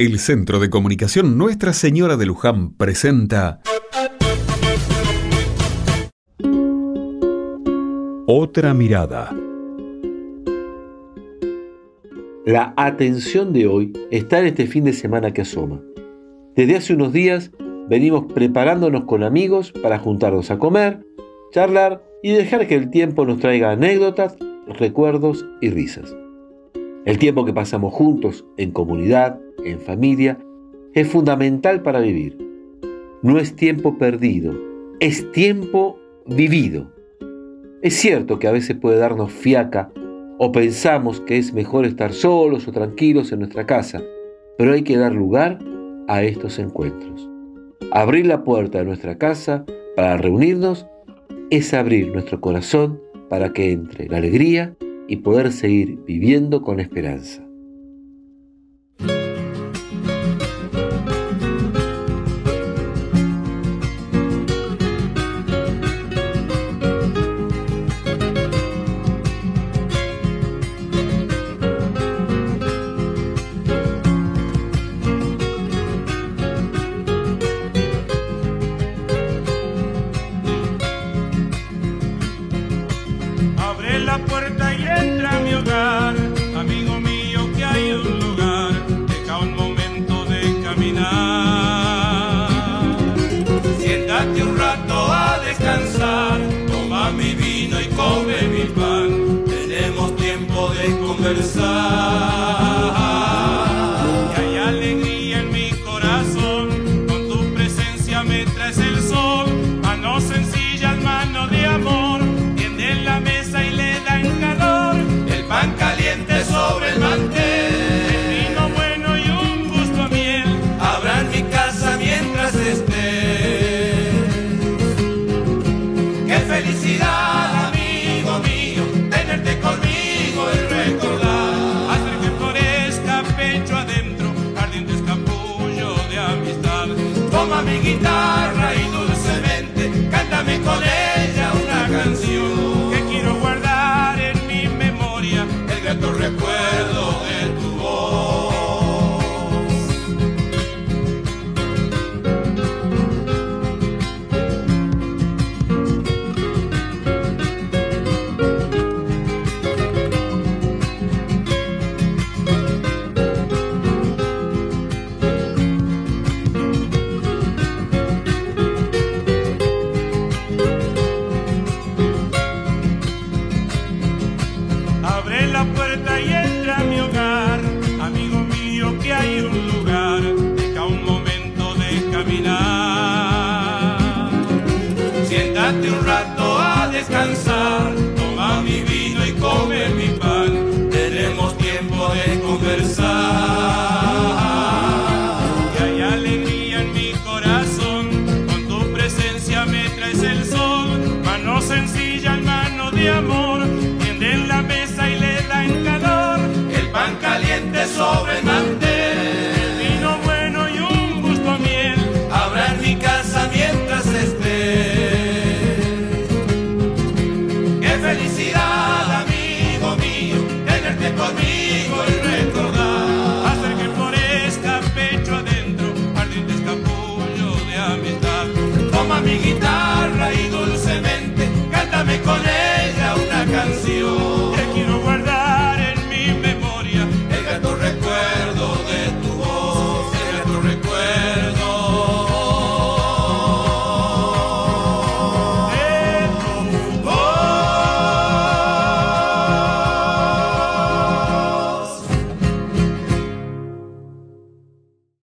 El Centro de Comunicación Nuestra Señora de Luján presenta Otra mirada. La atención de hoy está en este fin de semana que asoma. Desde hace unos días venimos preparándonos con amigos para juntarnos a comer, charlar y dejar que el tiempo nos traiga anécdotas, recuerdos y risas. El tiempo que pasamos juntos, en comunidad, en familia, es fundamental para vivir. No es tiempo perdido, es tiempo vivido. Es cierto que a veces puede darnos fiaca o pensamos que es mejor estar solos o tranquilos en nuestra casa, pero hay que dar lugar a estos encuentros. Abrir la puerta de nuestra casa para reunirnos es abrir nuestro corazón para que entre la alegría y poder seguir viviendo con esperanza. Que mi Quédate un rato a descansar, toma mi vino y come mi pan. Symphony.